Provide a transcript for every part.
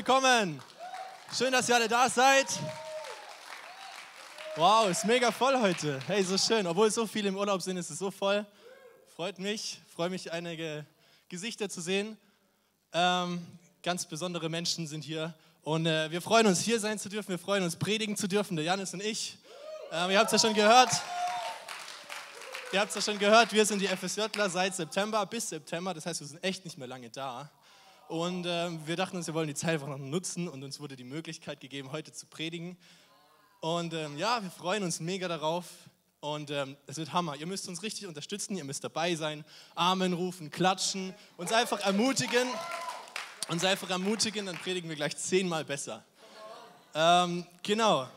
Willkommen. Schön, dass ihr alle da seid. Wow, ist mega voll heute. Hey, so schön. Obwohl so viele im Urlaub sind, ist es so voll. Freut mich. Freue mich, einige Gesichter zu sehen. Ähm, ganz besondere Menschen sind hier. Und äh, wir freuen uns, hier sein zu dürfen. Wir freuen uns, predigen zu dürfen, der Janis und ich. Ähm, ihr habt es ja schon gehört. Ihr habt es ja schon gehört, wir sind die FSJler seit September bis September. Das heißt, wir sind echt nicht mehr lange da. Und äh, wir dachten uns, wir wollen die Zeit einfach noch nutzen und uns wurde die Möglichkeit gegeben, heute zu predigen. Und ähm, ja, wir freuen uns mega darauf und ähm, es wird Hammer. Ihr müsst uns richtig unterstützen, ihr müsst dabei sein, Amen rufen, klatschen, uns einfach ermutigen. Uns einfach ermutigen, dann predigen wir gleich zehnmal besser. Ähm, genau.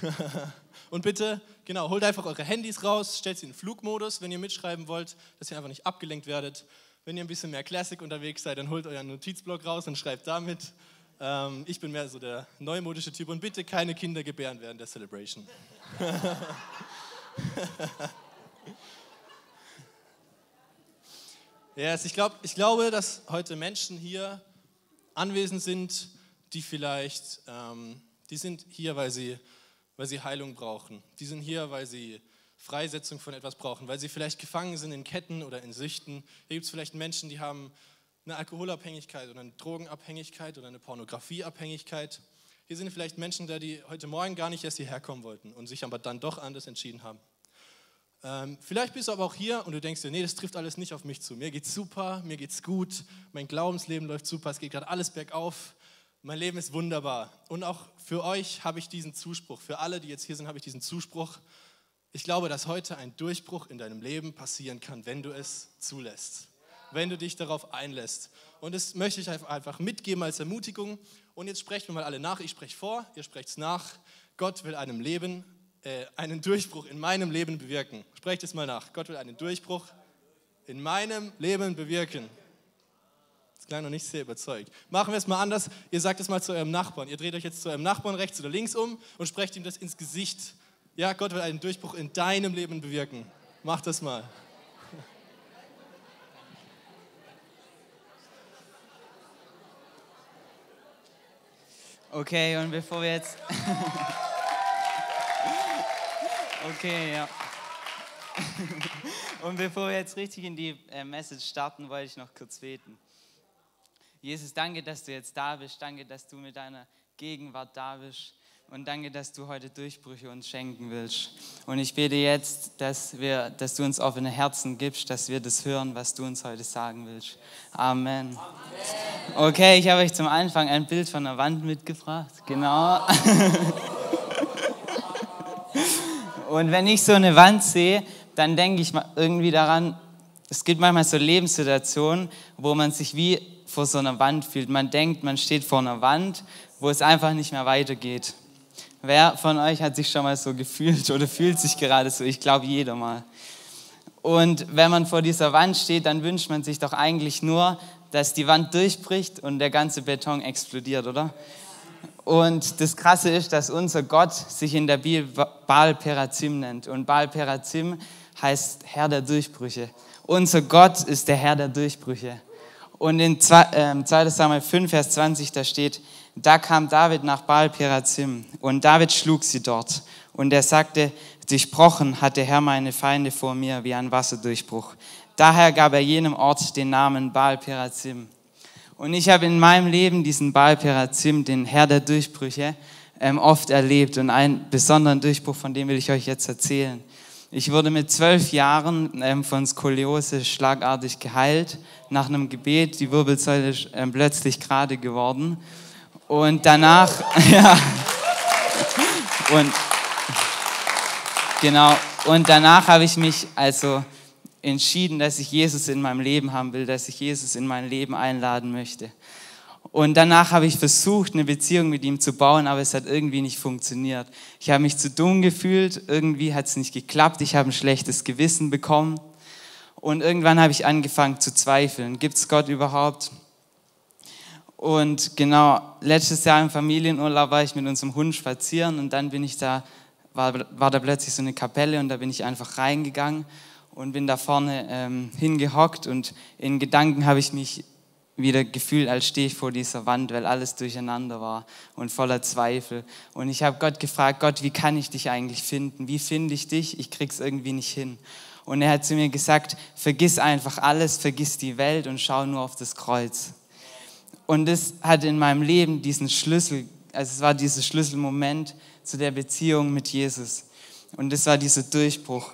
und bitte, genau, holt einfach eure Handys raus, stellt sie in Flugmodus, wenn ihr mitschreiben wollt, dass ihr einfach nicht abgelenkt werdet. Wenn ihr ein bisschen mehr Classic unterwegs seid, dann holt euren Notizblock raus und schreibt damit. Ähm, ich bin mehr so der neumodische Typ und bitte keine Kinder gebären während der Celebration. yes, ich, glaub, ich glaube, dass heute Menschen hier anwesend sind, die vielleicht, ähm, die sind hier, weil sie, weil sie Heilung brauchen. Die sind hier, weil sie Freisetzung von etwas brauchen, weil sie vielleicht gefangen sind in Ketten oder in Süchten. Hier gibt es vielleicht Menschen, die haben eine Alkoholabhängigkeit oder eine Drogenabhängigkeit oder eine Pornografieabhängigkeit. Hier sind vielleicht Menschen da, die heute Morgen gar nicht erst hierher kommen wollten und sich aber dann doch anders entschieden haben. Ähm, vielleicht bist du aber auch hier und du denkst dir, nee, das trifft alles nicht auf mich zu. Mir geht's super, mir geht's gut, mein Glaubensleben läuft super, es geht gerade alles bergauf, mein Leben ist wunderbar. Und auch für euch habe ich diesen Zuspruch, für alle, die jetzt hier sind, habe ich diesen Zuspruch. Ich glaube, dass heute ein Durchbruch in deinem Leben passieren kann, wenn du es zulässt, wenn du dich darauf einlässt. Und das möchte ich einfach mitgeben als Ermutigung. Und jetzt sprechen wir mal alle nach. Ich spreche vor, ihr sprecht es nach. Gott will einem Leben, äh, einen Durchbruch in meinem Leben bewirken. Sprecht es mal nach. Gott will einen Durchbruch in meinem Leben bewirken. Klang noch nicht sehr überzeugt. Machen wir es mal anders. Ihr sagt es mal zu eurem Nachbarn. Ihr dreht euch jetzt zu eurem Nachbarn rechts oder links um und sprecht ihm das ins Gesicht ja, Gott will einen Durchbruch in deinem Leben bewirken. Mach das mal. Okay, und bevor wir jetzt. okay, ja. und bevor wir jetzt richtig in die äh, Message starten, wollte ich noch kurz beten. Jesus, danke, dass du jetzt da bist. Danke, dass du mit deiner Gegenwart da bist. Und danke, dass du heute Durchbrüche uns schenken willst. Und ich bete jetzt, dass, wir, dass du uns offene Herzen gibst, dass wir das hören, was du uns heute sagen willst. Amen. Okay, ich habe euch zum Anfang ein Bild von der Wand mitgebracht. Genau. Und wenn ich so eine Wand sehe, dann denke ich irgendwie daran, es gibt manchmal so Lebenssituationen, wo man sich wie vor so einer Wand fühlt. Man denkt, man steht vor einer Wand, wo es einfach nicht mehr weitergeht. Wer von euch hat sich schon mal so gefühlt oder fühlt sich gerade so? Ich glaube, jeder mal. Und wenn man vor dieser Wand steht, dann wünscht man sich doch eigentlich nur, dass die Wand durchbricht und der ganze Beton explodiert, oder? Und das Krasse ist, dass unser Gott sich in der Bibel Baal Perazim nennt. Und Baal Perazim heißt Herr der Durchbrüche. Unser Gott ist der Herr der Durchbrüche. Und in 2. Ähm, Samuel 5, Vers 20, da steht, da kam David nach Baal Perazim und David schlug sie dort. Und er sagte, durchbrochen hat der Herr meine Feinde vor mir wie ein Wasserdurchbruch. Daher gab er jenem Ort den Namen Baal Perazim. Und ich habe in meinem Leben diesen Baal Perazim, den Herr der Durchbrüche, ähm, oft erlebt. Und einen besonderen Durchbruch, von dem will ich euch jetzt erzählen. Ich wurde mit zwölf Jahren ähm, von Skoliose schlagartig geheilt. Nach einem Gebet, die Wirbelsäule ist ähm, plötzlich gerade geworden. Und danach, ja, und genau, und danach habe ich mich also entschieden, dass ich Jesus in meinem Leben haben will, dass ich Jesus in mein Leben einladen möchte. Und danach habe ich versucht, eine Beziehung mit ihm zu bauen, aber es hat irgendwie nicht funktioniert. Ich habe mich zu dumm gefühlt, irgendwie hat es nicht geklappt, ich habe ein schlechtes Gewissen bekommen. Und irgendwann habe ich angefangen zu zweifeln. Gibt es Gott überhaupt? Und genau, letztes Jahr im Familienurlaub war ich mit unserem Hund spazieren und dann bin ich da, war, war da plötzlich so eine Kapelle und da bin ich einfach reingegangen und bin da vorne ähm, hingehockt und in Gedanken habe ich mich wieder gefühlt, als stehe ich vor dieser Wand, weil alles durcheinander war und voller Zweifel. Und ich habe Gott gefragt, Gott, wie kann ich dich eigentlich finden? Wie finde ich dich? Ich krieg's irgendwie nicht hin. Und er hat zu mir gesagt, vergiss einfach alles, vergiss die Welt und schau nur auf das Kreuz. Und das hat in meinem Leben diesen Schlüssel, also es war dieser Schlüsselmoment zu der Beziehung mit Jesus. Und das war dieser Durchbruch.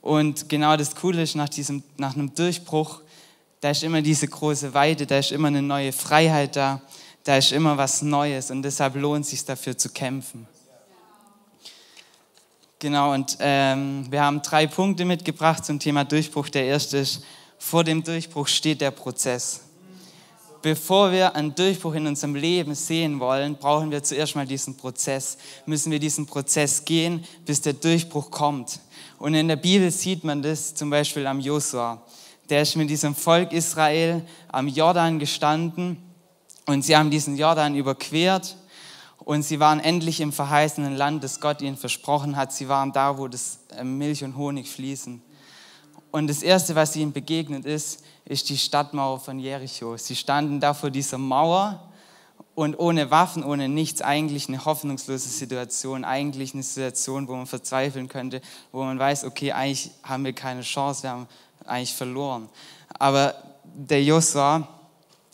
Und genau das Coole ist, nach, diesem, nach einem Durchbruch da ist immer diese große Weite, da ist immer eine neue Freiheit da, da ist immer was Neues und deshalb lohnt es sich dafür zu kämpfen. Genau, und ähm, wir haben drei Punkte mitgebracht zum Thema Durchbruch. Der erste ist, vor dem Durchbruch steht der Prozess. Bevor wir einen Durchbruch in unserem Leben sehen wollen, brauchen wir zuerst mal diesen Prozess. Müssen wir diesen Prozess gehen, bis der Durchbruch kommt. Und in der Bibel sieht man das zum Beispiel am Josua der ist mit diesem Volk Israel am Jordan gestanden und sie haben diesen Jordan überquert und sie waren endlich im verheißenen Land, das Gott ihnen versprochen hat. Sie waren da, wo das äh, Milch und Honig fließen. Und das Erste, was ihnen begegnet ist, ist die Stadtmauer von Jericho. Sie standen da vor dieser Mauer und ohne Waffen, ohne nichts, eigentlich eine hoffnungslose Situation, eigentlich eine Situation, wo man verzweifeln könnte, wo man weiß, okay, eigentlich haben wir keine Chance, wir haben eigentlich verloren. Aber der Josua,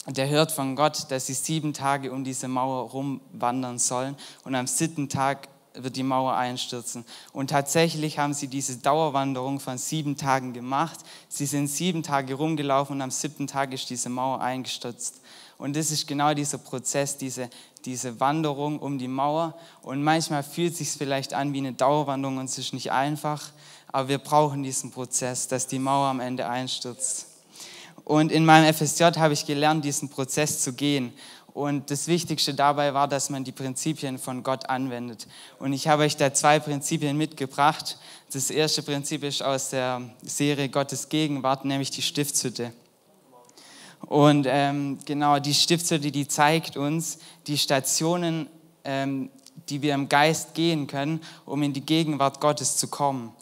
der hört von Gott, dass sie sieben Tage um diese Mauer rumwandern sollen und am siebten Tag wird die Mauer einstürzen. Und tatsächlich haben sie diese Dauerwanderung von sieben Tagen gemacht. Sie sind sieben Tage rumgelaufen und am siebten Tag ist diese Mauer eingestürzt. Und das ist genau dieser Prozess, diese, diese Wanderung um die Mauer. Und manchmal fühlt es sich vielleicht an wie eine Dauerwanderung und es ist nicht einfach. Aber wir brauchen diesen Prozess, dass die Mauer am Ende einstürzt. Und in meinem FSJ habe ich gelernt, diesen Prozess zu gehen. Und das Wichtigste dabei war, dass man die Prinzipien von Gott anwendet. Und ich habe euch da zwei Prinzipien mitgebracht. Das erste Prinzip ist aus der Serie Gottes Gegenwart, nämlich die Stiftshütte. Und ähm, genau, die Stiftshütte, die zeigt uns die Stationen, ähm, die wir im Geist gehen können, um in die Gegenwart Gottes zu kommen.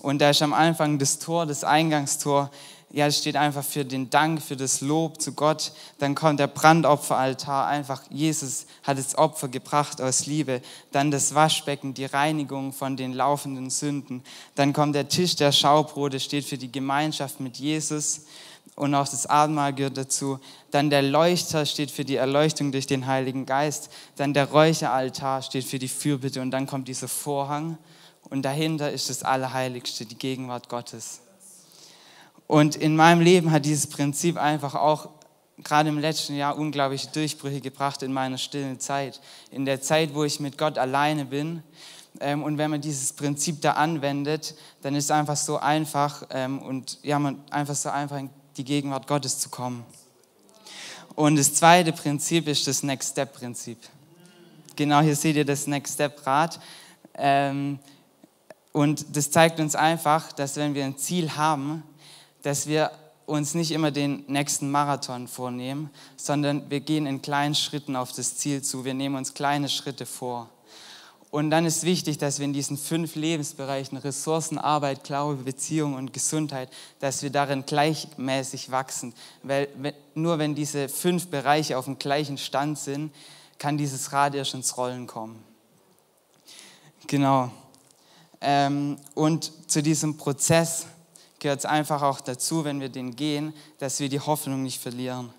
Und da ist am Anfang das Tor, das Eingangstor, ja, das steht einfach für den Dank, für das Lob zu Gott. Dann kommt der Brandopferaltar, einfach Jesus hat das Opfer gebracht aus Liebe. Dann das Waschbecken, die Reinigung von den laufenden Sünden. Dann kommt der Tisch der Schaubrote, steht für die Gemeinschaft mit Jesus. Und auch das Abendmahl gehört dazu. Dann der Leuchter steht für die Erleuchtung durch den Heiligen Geist. Dann der Räucheraltar steht für die Fürbitte. Und dann kommt dieser Vorhang und dahinter ist das Allerheiligste, die Gegenwart Gottes. Und in meinem Leben hat dieses Prinzip einfach auch gerade im letzten Jahr unglaubliche Durchbrüche gebracht in meiner stillen Zeit. In der Zeit, wo ich mit Gott alleine bin. Ähm, und wenn man dieses Prinzip da anwendet, dann ist es einfach so einfach ähm, und ja, man einfach so einfach in die Gegenwart Gottes zu kommen. Und das zweite Prinzip ist das Next Step Prinzip. Genau hier seht ihr das Next Step Rad. Ähm, und das zeigt uns einfach, dass wenn wir ein Ziel haben, dass wir uns nicht immer den nächsten Marathon vornehmen, sondern wir gehen in kleinen Schritten auf das Ziel zu. Wir nehmen uns kleine Schritte vor. Und dann ist wichtig, dass wir in diesen fünf Lebensbereichen Ressourcen, Arbeit, Glaube, Beziehung und Gesundheit, dass wir darin gleichmäßig wachsen. Weil nur wenn diese fünf Bereiche auf dem gleichen Stand sind, kann dieses Rad erst ins Rollen kommen. Genau. Ähm, und zu diesem Prozess gehört es einfach auch dazu, wenn wir den gehen, dass wir die Hoffnung nicht verlieren.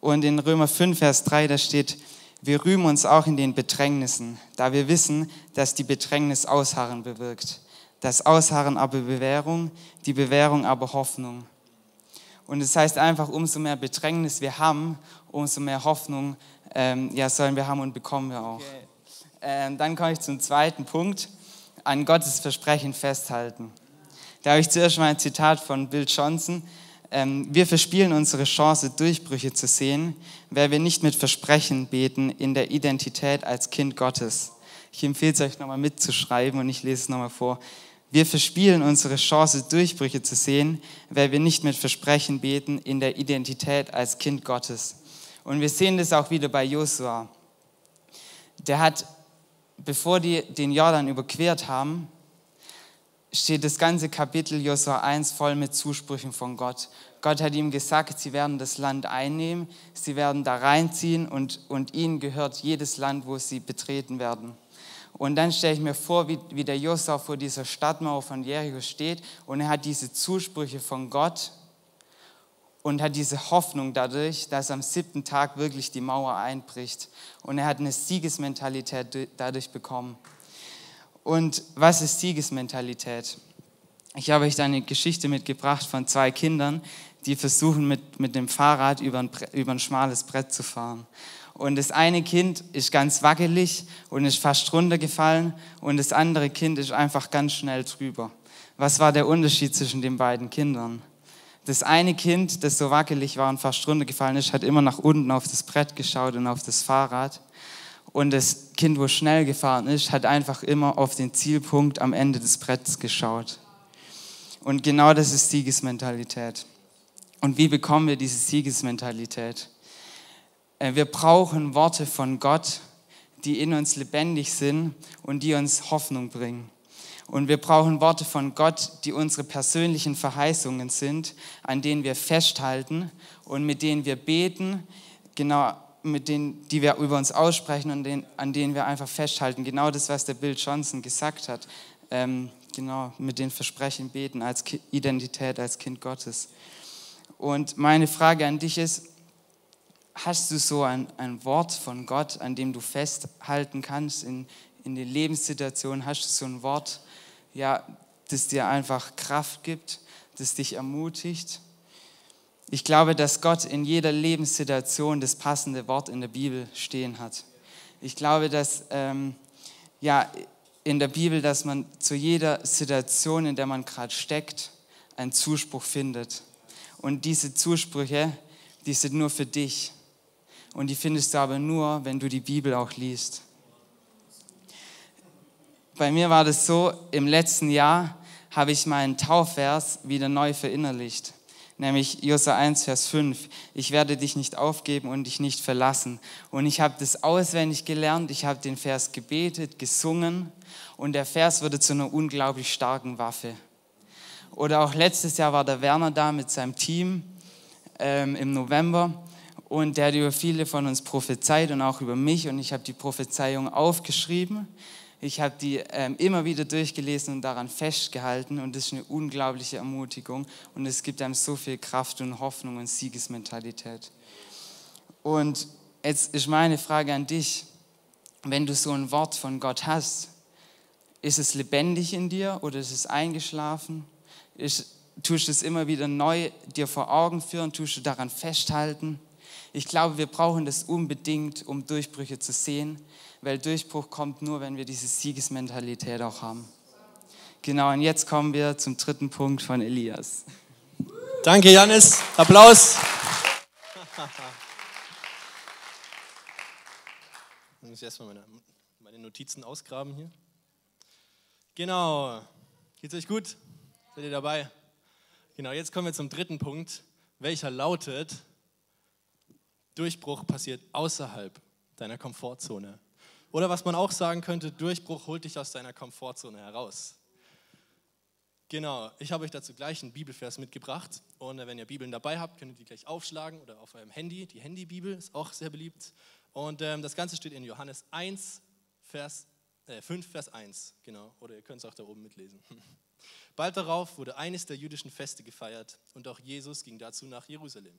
Und in Römer 5, Vers 3, da steht, wir rühmen uns auch in den Bedrängnissen, da wir wissen, dass die Bedrängnis Ausharren bewirkt. Das Ausharren aber Bewährung, die Bewährung aber Hoffnung. Und es das heißt einfach, umso mehr Bedrängnis wir haben, umso mehr Hoffnung ähm, ja, sollen wir haben und bekommen wir auch. Okay. Ähm, dann komme ich zum zweiten Punkt an Gottes Versprechen festhalten. Da habe ich zuerst mal ein Zitat von Bill Johnson. Ähm, wir verspielen unsere Chance, Durchbrüche zu sehen, weil wir nicht mit Versprechen beten in der Identität als Kind Gottes. Ich empfehle es euch nochmal mitzuschreiben und ich lese es nochmal vor. Wir verspielen unsere Chance, Durchbrüche zu sehen, weil wir nicht mit Versprechen beten in der Identität als Kind Gottes. Und wir sehen das auch wieder bei Josua. Der hat bevor die den Jordan überquert haben, steht das ganze Kapitel Josua 1 voll mit Zusprüchen von Gott. Gott hat ihm gesagt, sie werden das Land einnehmen, sie werden da reinziehen und, und ihnen gehört jedes Land, wo sie betreten werden. Und dann stelle ich mir vor, wie, wie der Josua vor dieser Stadtmauer von Jericho steht und er hat diese Zusprüche von Gott und hat diese Hoffnung dadurch, dass am siebten Tag wirklich die Mauer einbricht. Und er hat eine Siegesmentalität dadurch bekommen. Und was ist Siegesmentalität? Ich habe euch da eine Geschichte mitgebracht von zwei Kindern, die versuchen mit, mit dem Fahrrad über ein, über ein schmales Brett zu fahren. Und das eine Kind ist ganz wackelig und ist fast runtergefallen und das andere Kind ist einfach ganz schnell drüber. Was war der Unterschied zwischen den beiden Kindern? Das eine Kind, das so wackelig war und fast runtergefallen ist, hat immer nach unten auf das Brett geschaut und auf das Fahrrad. Und das Kind, wo schnell gefahren ist, hat einfach immer auf den Zielpunkt am Ende des Bretts geschaut. Und genau das ist Siegesmentalität. Und wie bekommen wir diese Siegesmentalität? Äh, wir brauchen Worte von Gott, die in uns lebendig sind und die uns Hoffnung bringen. Und wir brauchen Worte von Gott, die unsere persönlichen Verheißungen sind, an denen wir festhalten und mit denen wir beten, genau mit denen, die wir über uns aussprechen und den, an denen wir einfach festhalten. Genau das, was der Bill Johnson gesagt hat. Ähm, genau, mit den Versprechen beten als Identität, als Kind Gottes. Und meine Frage an dich ist, hast du so ein, ein Wort von Gott, an dem du festhalten kannst in, in den Lebenssituationen? Hast du so ein Wort, ja, das dir einfach Kraft gibt, das dich ermutigt? Ich glaube, dass Gott in jeder Lebenssituation das passende Wort in der Bibel stehen hat. Ich glaube, dass ähm, ja, in der Bibel, dass man zu jeder Situation, in der man gerade steckt, einen Zuspruch findet. Und diese Zusprüche, die sind nur für dich. Und die findest du aber nur, wenn du die Bibel auch liest. Bei mir war das so, im letzten Jahr habe ich meinen Taufvers wieder neu verinnerlicht, nämlich Josa 1, Vers 5. Ich werde dich nicht aufgeben und dich nicht verlassen. Und ich habe das auswendig gelernt, ich habe den Vers gebetet, gesungen und der Vers wurde zu einer unglaublich starken Waffe. Oder auch letztes Jahr war der Werner da mit seinem Team ähm, im November und der hat über viele von uns prophezeit und auch über mich und ich habe die Prophezeiung aufgeschrieben. Ich habe die ähm, immer wieder durchgelesen und daran festgehalten und das ist eine unglaubliche Ermutigung und es gibt einem so viel Kraft und Hoffnung und Siegesmentalität. Und jetzt ist meine Frage an dich, wenn du so ein Wort von Gott hast, ist es lebendig in dir oder ist es eingeschlafen? Ist, tust du es immer wieder neu dir vor Augen führen? Tust du daran festhalten? Ich glaube, wir brauchen das unbedingt, um Durchbrüche zu sehen, weil Durchbruch kommt nur, wenn wir diese Siegesmentalität auch haben. Genau, und jetzt kommen wir zum dritten Punkt von Elias. Danke, Janis. Applaus. Ich muss erstmal meine, meine Notizen ausgraben hier. Genau. Geht's euch gut? Seid ihr dabei? Genau, jetzt kommen wir zum dritten Punkt, welcher lautet, Durchbruch passiert außerhalb deiner Komfortzone. Oder was man auch sagen könnte, Durchbruch holt dich aus deiner Komfortzone heraus. Genau, ich habe euch dazu gleich einen Bibelvers mitgebracht. Und wenn ihr Bibeln dabei habt, könnt ihr die gleich aufschlagen oder auf eurem Handy. Die Handybibel ist auch sehr beliebt. Und ähm, das Ganze steht in Johannes 1, Vers, äh, 5, Vers 1. Genau, oder ihr könnt es auch da oben mitlesen. Bald darauf wurde eines der jüdischen Feste gefeiert und auch Jesus ging dazu nach Jerusalem.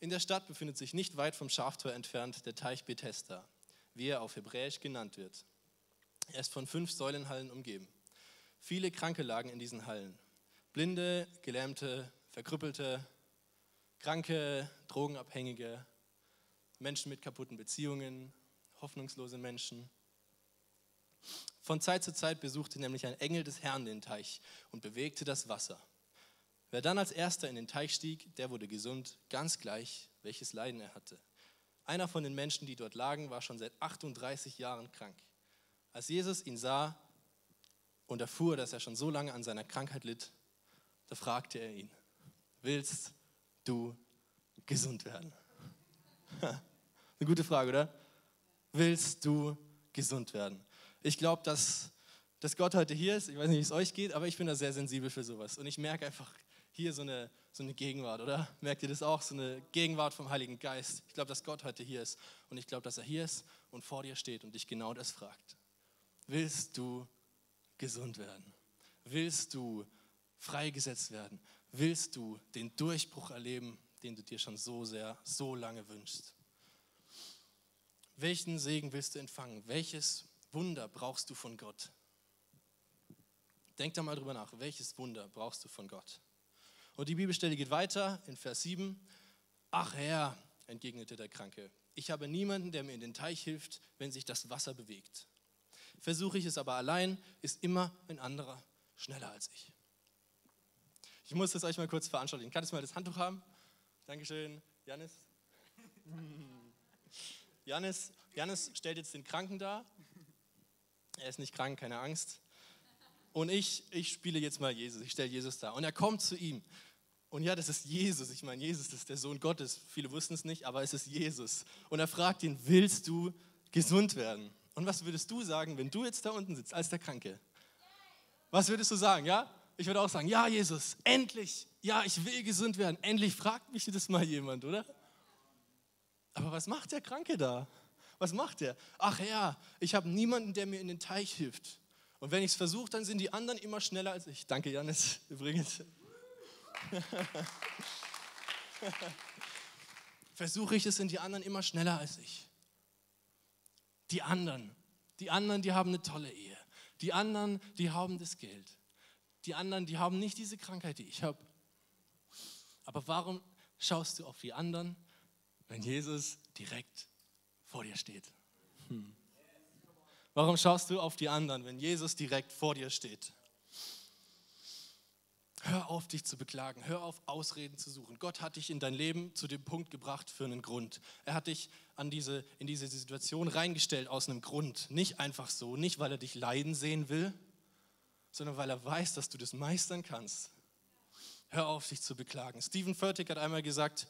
In der Stadt befindet sich nicht weit vom Schaftor entfernt der Teich Bethesda, wie er auf Hebräisch genannt wird. Er ist von fünf Säulenhallen umgeben. Viele Kranke lagen in diesen Hallen. Blinde, Gelähmte, Verkrüppelte, Kranke, Drogenabhängige, Menschen mit kaputten Beziehungen, hoffnungslose Menschen. Von Zeit zu Zeit besuchte nämlich ein Engel des Herrn den Teich und bewegte das Wasser. Wer dann als erster in den Teich stieg, der wurde gesund, ganz gleich, welches Leiden er hatte. Einer von den Menschen, die dort lagen, war schon seit 38 Jahren krank. Als Jesus ihn sah und erfuhr, dass er schon so lange an seiner Krankheit litt, da fragte er ihn, willst du gesund werden? Eine gute Frage, oder? Willst du gesund werden? Ich glaube, dass, dass Gott heute hier ist. Ich weiß nicht, wie es euch geht, aber ich bin da sehr sensibel für sowas. Und ich merke einfach, hier so eine, so eine Gegenwart, oder? Merkt ihr das auch? So eine Gegenwart vom Heiligen Geist. Ich glaube, dass Gott heute hier ist. Und ich glaube, dass er hier ist und vor dir steht und dich genau das fragt. Willst du gesund werden? Willst du freigesetzt werden? Willst du den Durchbruch erleben, den du dir schon so sehr, so lange wünschst? Welchen Segen willst du empfangen? Welches Wunder brauchst du von Gott? Denk da mal drüber nach. Welches Wunder brauchst du von Gott? Und die Bibelstelle geht weiter in Vers 7. Ach Herr, entgegnete der Kranke, ich habe niemanden, der mir in den Teich hilft, wenn sich das Wasser bewegt. Versuche ich es aber allein, ist immer ein anderer schneller als ich. Ich muss das euch mal kurz veranschaulichen. Kann ich mal das Handtuch haben? Dankeschön. Janis? Janis, Janis stellt jetzt den Kranken dar. Er ist nicht krank, keine Angst. Und ich, ich spiele jetzt mal Jesus, ich stelle Jesus dar. Und er kommt zu ihm. Und ja, das ist Jesus. Ich meine, Jesus ist der Sohn Gottes. Viele wussten es nicht, aber es ist Jesus. Und er fragt ihn, willst du gesund werden? Und was würdest du sagen, wenn du jetzt da unten sitzt als der Kranke? Was würdest du sagen, ja? Ich würde auch sagen, ja, Jesus, endlich. Ja, ich will gesund werden. Endlich fragt mich das mal jemand, oder? Aber was macht der Kranke da? Was macht er? Ach ja, ich habe niemanden, der mir in den Teich hilft. Und wenn ich es versuche, dann sind die anderen immer schneller als ich. Danke, Janis, übrigens. versuche ich es, sind die anderen immer schneller als ich. Die anderen, die anderen, die haben eine tolle Ehe. Die anderen, die haben das Geld. Die anderen, die haben nicht diese Krankheit, die ich habe. Aber warum schaust du auf die anderen, wenn Jesus direkt vor dir steht? Hm. Warum schaust du auf die anderen, wenn Jesus direkt vor dir steht? Hör auf, dich zu beklagen. Hör auf, Ausreden zu suchen. Gott hat dich in dein Leben zu dem Punkt gebracht für einen Grund. Er hat dich an diese, in diese Situation reingestellt aus einem Grund. Nicht einfach so, nicht weil er dich leiden sehen will, sondern weil er weiß, dass du das meistern kannst. Hör auf, dich zu beklagen. Stephen Furtick hat einmal gesagt,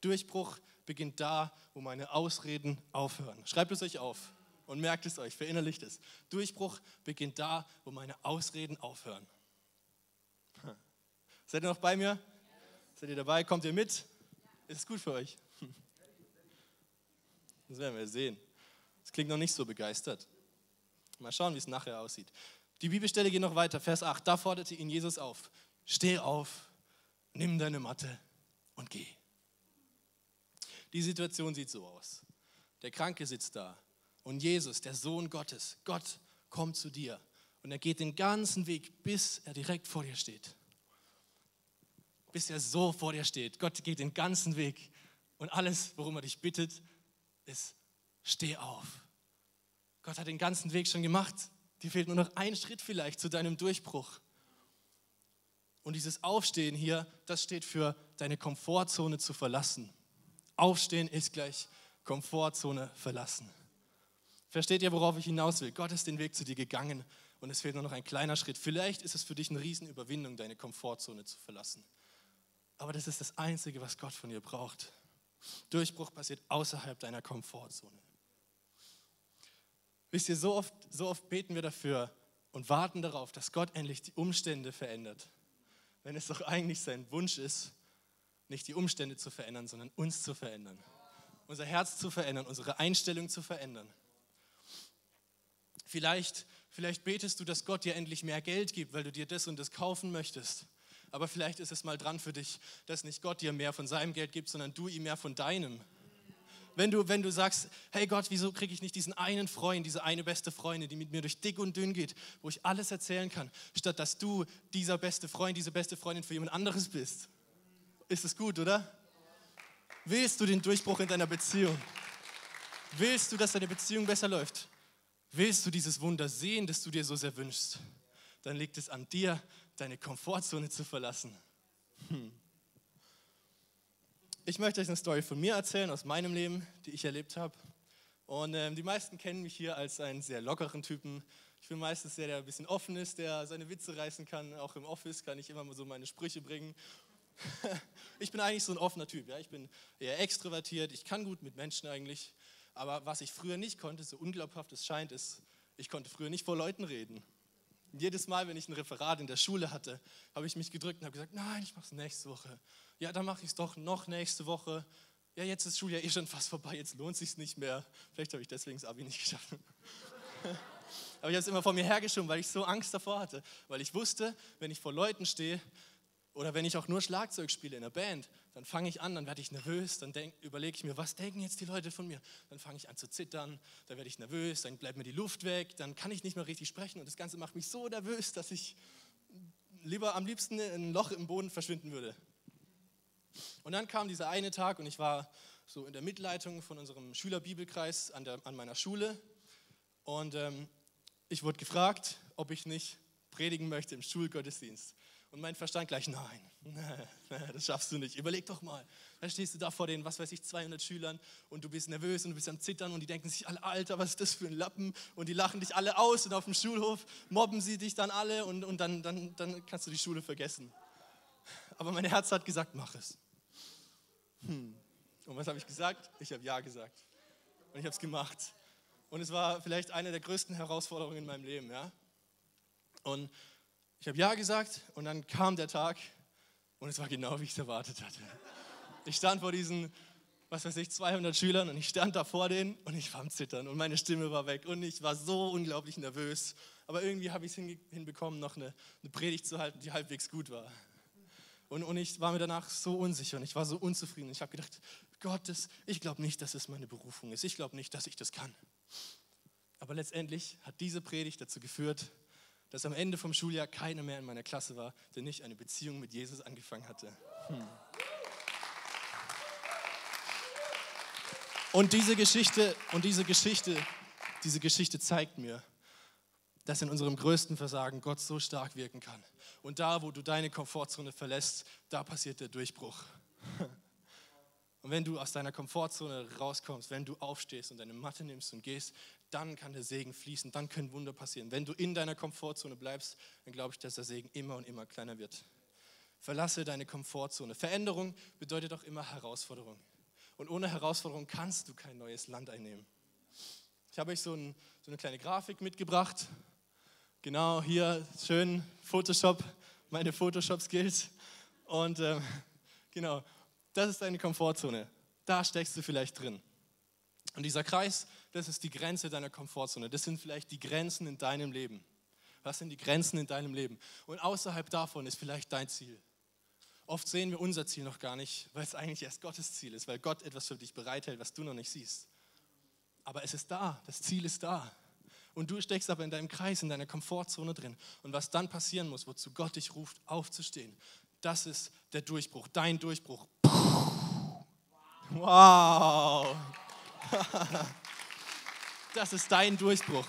Durchbruch beginnt da, wo meine Ausreden aufhören. Schreibt es euch auf und merkt es euch, verinnerlicht es. Durchbruch beginnt da, wo meine Ausreden aufhören. Seid ihr noch bei mir? Seid ihr dabei? Kommt ihr mit? Ist es gut für euch? Das werden wir sehen. Das klingt noch nicht so begeistert. Mal schauen, wie es nachher aussieht. Die Bibelstelle geht noch weiter, Vers 8. Da forderte ihn Jesus auf: Steh auf, nimm deine Matte und geh. Die Situation sieht so aus. Der Kranke sitzt da und Jesus, der Sohn Gottes, Gott kommt zu dir und er geht den ganzen Weg, bis er direkt vor dir steht. Bis er so vor dir steht. Gott geht den ganzen Weg und alles, worum er dich bittet, ist, steh auf. Gott hat den ganzen Weg schon gemacht. Dir fehlt nur noch ein Schritt vielleicht zu deinem Durchbruch. Und dieses Aufstehen hier, das steht für deine Komfortzone zu verlassen. Aufstehen ist gleich Komfortzone verlassen. Versteht ihr, worauf ich hinaus will? Gott ist den Weg zu dir gegangen und es fehlt nur noch ein kleiner Schritt. Vielleicht ist es für dich eine Riesenüberwindung, deine Komfortzone zu verlassen. Aber das ist das Einzige, was Gott von dir braucht. Durchbruch passiert außerhalb deiner Komfortzone. Wisst ihr, so oft, so oft beten wir dafür und warten darauf, dass Gott endlich die Umstände verändert. Wenn es doch eigentlich sein Wunsch ist, nicht die Umstände zu verändern, sondern uns zu verändern. Unser Herz zu verändern, unsere Einstellung zu verändern. Vielleicht, vielleicht betest du, dass Gott dir endlich mehr Geld gibt, weil du dir das und das kaufen möchtest. Aber vielleicht ist es mal dran für dich, dass nicht Gott dir mehr von seinem Geld gibt, sondern du ihm mehr von deinem wenn du, wenn du sagst, hey Gott, wieso kriege ich nicht diesen einen Freund, diese eine beste Freundin, die mit mir durch dick und dünn geht, wo ich alles erzählen kann, statt dass du dieser beste Freund, diese beste Freundin für jemand anderes bist. Ist es gut, oder? Willst du den Durchbruch in deiner Beziehung? Willst du, dass deine Beziehung besser läuft? Willst du dieses Wunder sehen, das du dir so sehr wünschst? Dann liegt es an dir, deine Komfortzone zu verlassen. Hm. Ich möchte euch eine Story von mir erzählen, aus meinem Leben, die ich erlebt habe. Und ähm, die meisten kennen mich hier als einen sehr lockeren Typen. Ich bin meistens der, der ein bisschen offen ist, der seine Witze reißen kann. Auch im Office kann ich immer so meine Sprüche bringen. ich bin eigentlich so ein offener Typ. Ja? Ich bin eher extrovertiert, ich kann gut mit Menschen eigentlich. Aber was ich früher nicht konnte, so unglaubhaft es scheint, ist, ich konnte früher nicht vor Leuten reden. jedes Mal, wenn ich ein Referat in der Schule hatte, habe ich mich gedrückt und habe gesagt, nein, ich mache es nächste Woche. Ja, dann mache ich es doch noch nächste Woche. Ja, jetzt ist Schuljahr eh schon fast vorbei, jetzt lohnt sich nicht mehr. Vielleicht habe ich deswegen das Abi nicht geschafft. Aber ich habe es immer vor mir hergeschoben, weil ich so Angst davor hatte. Weil ich wusste, wenn ich vor Leuten stehe oder wenn ich auch nur Schlagzeug spiele in der Band, dann fange ich an, dann werde ich nervös, dann überlege ich mir, was denken jetzt die Leute von mir? Dann fange ich an zu zittern, dann werde ich nervös, dann bleibt mir die Luft weg, dann kann ich nicht mehr richtig sprechen und das Ganze macht mich so nervös, dass ich lieber am liebsten ein Loch im Boden verschwinden würde. Und dann kam dieser eine Tag und ich war so in der Mitleitung von unserem Schülerbibelkreis an, der, an meiner Schule und ähm, ich wurde gefragt, ob ich nicht predigen möchte im Schulgottesdienst. Und mein Verstand gleich, nein, das schaffst du nicht. Überleg doch mal. Da stehst du da vor den, was weiß ich, 200 Schülern und du bist nervös und du bist am Zittern und die denken sich alle, Alter, was ist das für ein Lappen? Und die lachen dich alle aus und auf dem Schulhof mobben sie dich dann alle und, und dann, dann, dann kannst du die Schule vergessen. Aber mein Herz hat gesagt, mach es. Hm. Und was habe ich gesagt? Ich habe Ja gesagt. Und ich habe es gemacht. Und es war vielleicht eine der größten Herausforderungen in meinem Leben. Ja? Und ich habe Ja gesagt und dann kam der Tag und es war genau, wie ich es erwartet hatte. Ich stand vor diesen, was weiß ich, 200 Schülern und ich stand da vor denen und ich war am Zittern und meine Stimme war weg und ich war so unglaublich nervös. Aber irgendwie habe ich es hinbekommen, noch eine, eine, Predigt zu halten, die halbwegs gut war. Und, und ich war mir danach so unsicher und ich war so unzufrieden. Ich habe gedacht, Gott, das, ich glaube nicht, dass es meine Berufung ist. Ich glaube nicht, dass ich das kann. Aber letztendlich hat diese Predigt dazu geführt, dass am Ende vom Schuljahr keiner mehr in meiner Klasse war, der nicht eine Beziehung mit Jesus angefangen hatte. Hm. Und diese Geschichte, und diese Geschichte, diese Geschichte zeigt mir, dass in unserem größten Versagen Gott so stark wirken kann. Und da, wo du deine Komfortzone verlässt, da passiert der Durchbruch. Und wenn du aus deiner Komfortzone rauskommst, wenn du aufstehst und deine Matte nimmst und gehst, dann kann der Segen fließen, dann können Wunder passieren. Wenn du in deiner Komfortzone bleibst, dann glaube ich, dass der Segen immer und immer kleiner wird. Verlasse deine Komfortzone. Veränderung bedeutet auch immer Herausforderung. Und ohne Herausforderung kannst du kein neues Land einnehmen. Ich habe euch so, ein, so eine kleine Grafik mitgebracht. Genau hier schön Photoshop, meine Photoshop-Skills. Und ähm, genau, das ist deine Komfortzone. Da steckst du vielleicht drin. Und dieser Kreis, das ist die Grenze deiner Komfortzone. Das sind vielleicht die Grenzen in deinem Leben. Was sind die Grenzen in deinem Leben? Und außerhalb davon ist vielleicht dein Ziel. Oft sehen wir unser Ziel noch gar nicht, weil es eigentlich erst Gottes Ziel ist, weil Gott etwas für dich bereithält, was du noch nicht siehst. Aber es ist da, das Ziel ist da. Und du steckst aber in deinem Kreis, in deiner Komfortzone drin. Und was dann passieren muss, wozu Gott dich ruft, aufzustehen, das ist der Durchbruch, dein Durchbruch. Wow! Das ist dein Durchbruch.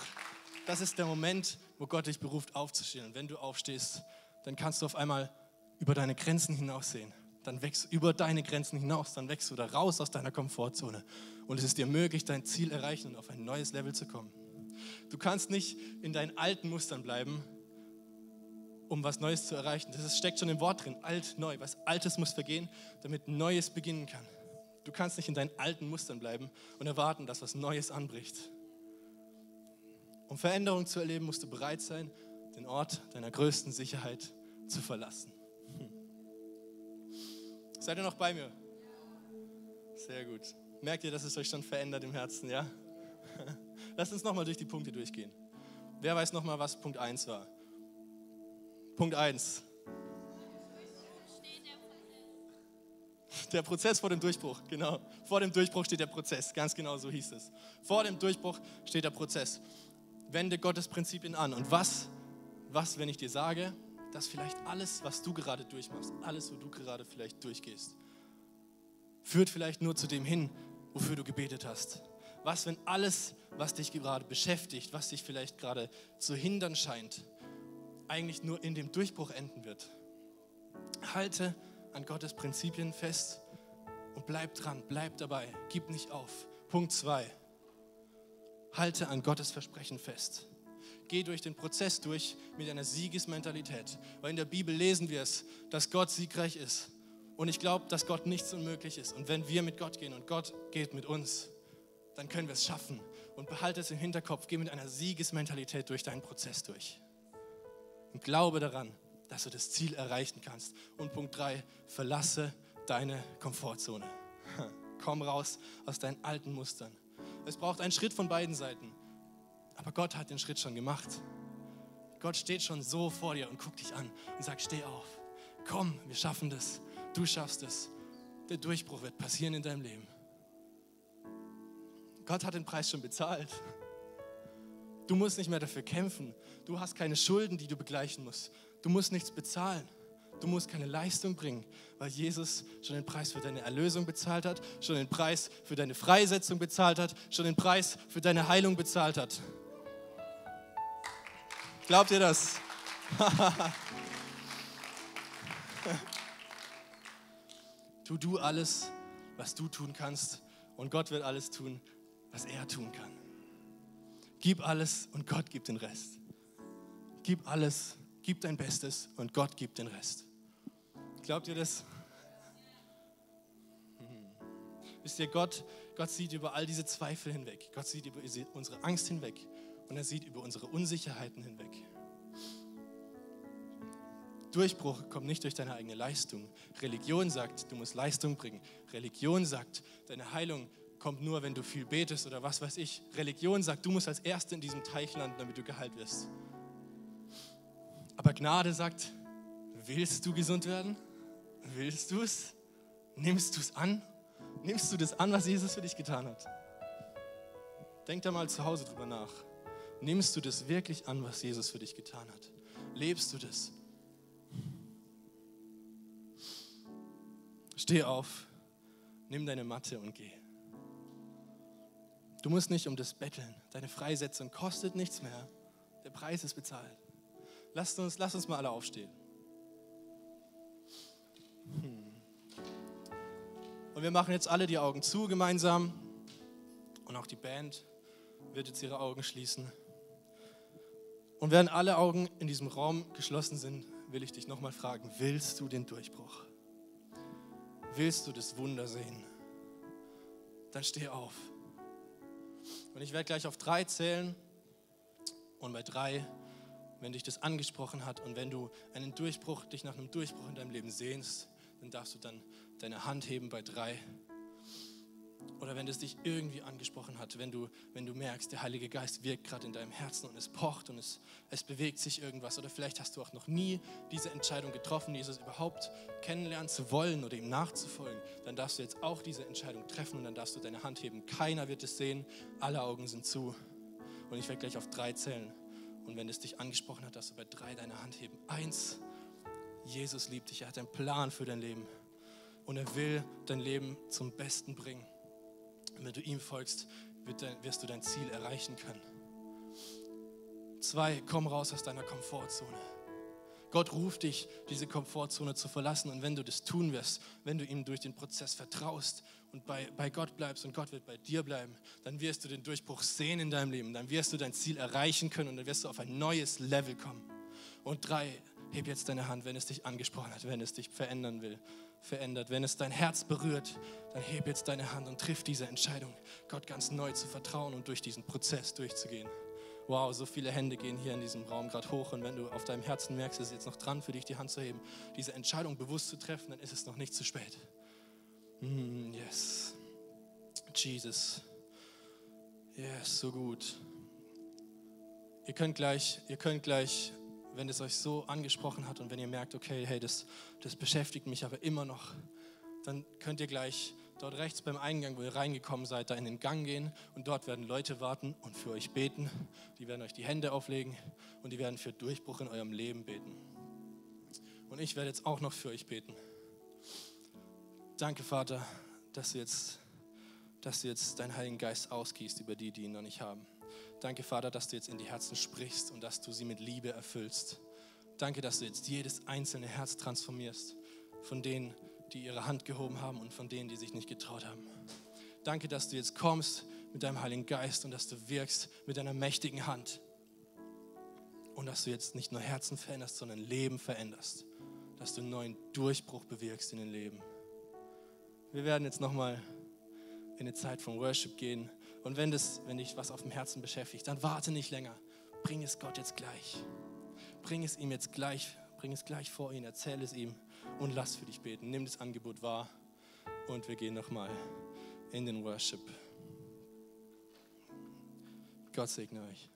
Das ist der Moment, wo Gott dich beruft, aufzustehen. Und wenn du aufstehst, dann kannst du auf einmal über deine Grenzen hinaussehen. Dann wächst über deine Grenzen hinaus, dann wächst du da raus aus deiner Komfortzone. Und es ist dir möglich, dein Ziel erreichen und auf ein neues Level zu kommen. Du kannst nicht in deinen alten Mustern bleiben, um was Neues zu erreichen. Das steckt schon im Wort drin, alt, neu. Was Altes muss vergehen, damit Neues beginnen kann. Du kannst nicht in deinen alten Mustern bleiben und erwarten, dass was Neues anbricht. Um Veränderung zu erleben, musst du bereit sein, den Ort deiner größten Sicherheit zu verlassen. Hm. Seid ihr noch bei mir? Sehr gut. Merkt ihr, dass es euch schon verändert im Herzen, ja? Lasst uns nochmal durch die Punkte durchgehen. Wer weiß nochmal, was Punkt 1 war? Punkt 1. Der Prozess vor dem Durchbruch, genau. Vor dem Durchbruch steht der Prozess, ganz genau so hieß es. Vor dem Durchbruch steht der Prozess. Wende Gottes Prinzipien an. Und was, was, wenn ich dir sage, dass vielleicht alles, was du gerade durchmachst, alles, wo du gerade vielleicht durchgehst, führt vielleicht nur zu dem hin, wofür du gebetet hast. Was, wenn alles, was dich gerade beschäftigt, was dich vielleicht gerade zu hindern scheint, eigentlich nur in dem Durchbruch enden wird? Halte an Gottes Prinzipien fest und bleib dran, bleib dabei, gib nicht auf. Punkt 2. Halte an Gottes Versprechen fest. Geh durch den Prozess durch mit einer Siegesmentalität. Weil in der Bibel lesen wir es, dass Gott siegreich ist. Und ich glaube, dass Gott nichts unmöglich ist. Und wenn wir mit Gott gehen und Gott geht mit uns, dann können wir es schaffen. Und behalte es im Hinterkopf, geh mit einer Siegesmentalität durch deinen Prozess durch. und glaube daran, dass du das Ziel erreichen kannst. Und Punkt 3, verlasse deine Komfortzone. Komm raus aus deinen alten Mustern. Es braucht einen Schritt von beiden Seiten. Aber Gott hat den Schritt schon gemacht. Gott steht schon so vor dir und guckt dich an und sagt, steh auf. Komm, wir schaffen das. Du schaffst es. Der Durchbruch wird passieren in deinem Leben. Gott hat den Preis schon bezahlt. Du musst nicht mehr dafür kämpfen. Du hast keine Schulden, die du begleichen musst. Du musst nichts bezahlen. Du musst keine Leistung bringen, weil Jesus schon den Preis für deine Erlösung bezahlt hat, schon den Preis für deine Freisetzung bezahlt hat, schon den Preis für deine Heilung bezahlt hat. Glaubt ihr das? tu du alles, was du tun kannst und Gott wird alles tun, was er tun kann. Gib alles und Gott gibt den Rest. Gib alles gib dein Bestes und Gott gibt den Rest. Glaubt ihr das? Hm. Wisst ihr, Gott, Gott sieht über all diese Zweifel hinweg. Gott sieht über unsere Angst hinweg und er sieht über unsere Unsicherheiten hinweg. Durchbruch kommt nicht durch deine eigene Leistung. Religion sagt, du musst Leistung bringen. Religion sagt, deine Heilung kommt nur, wenn du viel betest oder was weiß ich. Religion sagt, du musst als Erste in diesem Teich landen, damit du geheilt wirst. Aber Gnade sagt, willst du gesund werden? Willst du es? Nimmst du es an? Nimmst du das an, was Jesus für dich getan hat? Denk da mal zu Hause drüber nach. Nimmst du das wirklich an, was Jesus für dich getan hat? Lebst du das? Steh auf, nimm deine Matte und geh. Du musst nicht um das betteln. Deine Freisetzung kostet nichts mehr. Der Preis ist bezahlt. Lasst uns, lasst uns mal alle aufstehen. Hm. Und wir machen jetzt alle die Augen zu gemeinsam. Und auch die Band wird jetzt ihre Augen schließen. Und während alle Augen in diesem Raum geschlossen sind, will ich dich nochmal fragen, willst du den Durchbruch? Willst du das Wunder sehen? Dann steh auf. Und ich werde gleich auf drei zählen. Und bei drei wenn dich das angesprochen hat und wenn du einen Durchbruch, dich nach einem Durchbruch in deinem Leben sehnst, dann darfst du dann deine Hand heben bei drei. Oder wenn es dich irgendwie angesprochen hat, wenn du, wenn du merkst, der Heilige Geist wirkt gerade in deinem Herzen und es pocht und es, es bewegt sich irgendwas. Oder vielleicht hast du auch noch nie diese Entscheidung getroffen, Jesus überhaupt kennenlernen zu wollen oder ihm nachzufolgen. Dann darfst du jetzt auch diese Entscheidung treffen und dann darfst du deine Hand heben. Keiner wird es sehen, alle Augen sind zu. Und ich werde gleich auf drei zählen. Und wenn es dich angesprochen hat, dass du bei drei deine Hand heben. Eins, Jesus liebt dich, er hat einen Plan für dein Leben. Und er will dein Leben zum Besten bringen. Und wenn du ihm folgst, wirst du dein Ziel erreichen können. Zwei, komm raus aus deiner Komfortzone. Gott ruft dich, diese Komfortzone zu verlassen. Und wenn du das tun wirst, wenn du ihm durch den Prozess vertraust und bei, bei Gott bleibst und Gott wird bei dir bleiben, dann wirst du den Durchbruch sehen in deinem Leben. Dann wirst du dein Ziel erreichen können und dann wirst du auf ein neues Level kommen. Und drei, heb jetzt deine Hand, wenn es dich angesprochen hat, wenn es dich verändern will, verändert. Wenn es dein Herz berührt, dann heb jetzt deine Hand und triff diese Entscheidung, Gott ganz neu zu vertrauen und durch diesen Prozess durchzugehen. Wow, so viele Hände gehen hier in diesem Raum gerade hoch und wenn du auf deinem Herzen merkst, es ist jetzt noch dran für dich, die Hand zu heben, diese Entscheidung bewusst zu treffen, dann ist es noch nicht zu spät. Mm, yes. Jesus. Yes, so gut. Ihr könnt gleich, ihr könnt gleich, wenn es euch so angesprochen hat und wenn ihr merkt, okay, hey, das, das beschäftigt mich aber immer noch, dann könnt ihr gleich dort rechts beim Eingang, wo ihr reingekommen seid, da in den Gang gehen und dort werden Leute warten und für euch beten. Die werden euch die Hände auflegen und die werden für Durchbruch in eurem Leben beten. Und ich werde jetzt auch noch für euch beten. Danke, Vater, dass du jetzt, dass du jetzt deinen Heiligen Geist ausgießt über die, die ihn noch nicht haben. Danke, Vater, dass du jetzt in die Herzen sprichst und dass du sie mit Liebe erfüllst. Danke, dass du jetzt jedes einzelne Herz transformierst, von denen, die ihre Hand gehoben haben und von denen, die sich nicht getraut haben. Danke, dass du jetzt kommst mit deinem Heiligen Geist und dass du wirkst mit deiner mächtigen Hand. Und dass du jetzt nicht nur Herzen veränderst, sondern Leben veränderst. Dass du einen neuen Durchbruch bewirkst in den Leben. Wir werden jetzt nochmal in eine Zeit von Worship gehen. Und wenn, das, wenn dich was auf dem Herzen beschäftigt, dann warte nicht länger. Bring es Gott jetzt gleich. bring es ihm jetzt gleich, bring es gleich vor ihn, erzähl es ihm und lass für dich beten. Nimm das Angebot wahr und wir gehen nochmal in den Worship. Gott segne euch.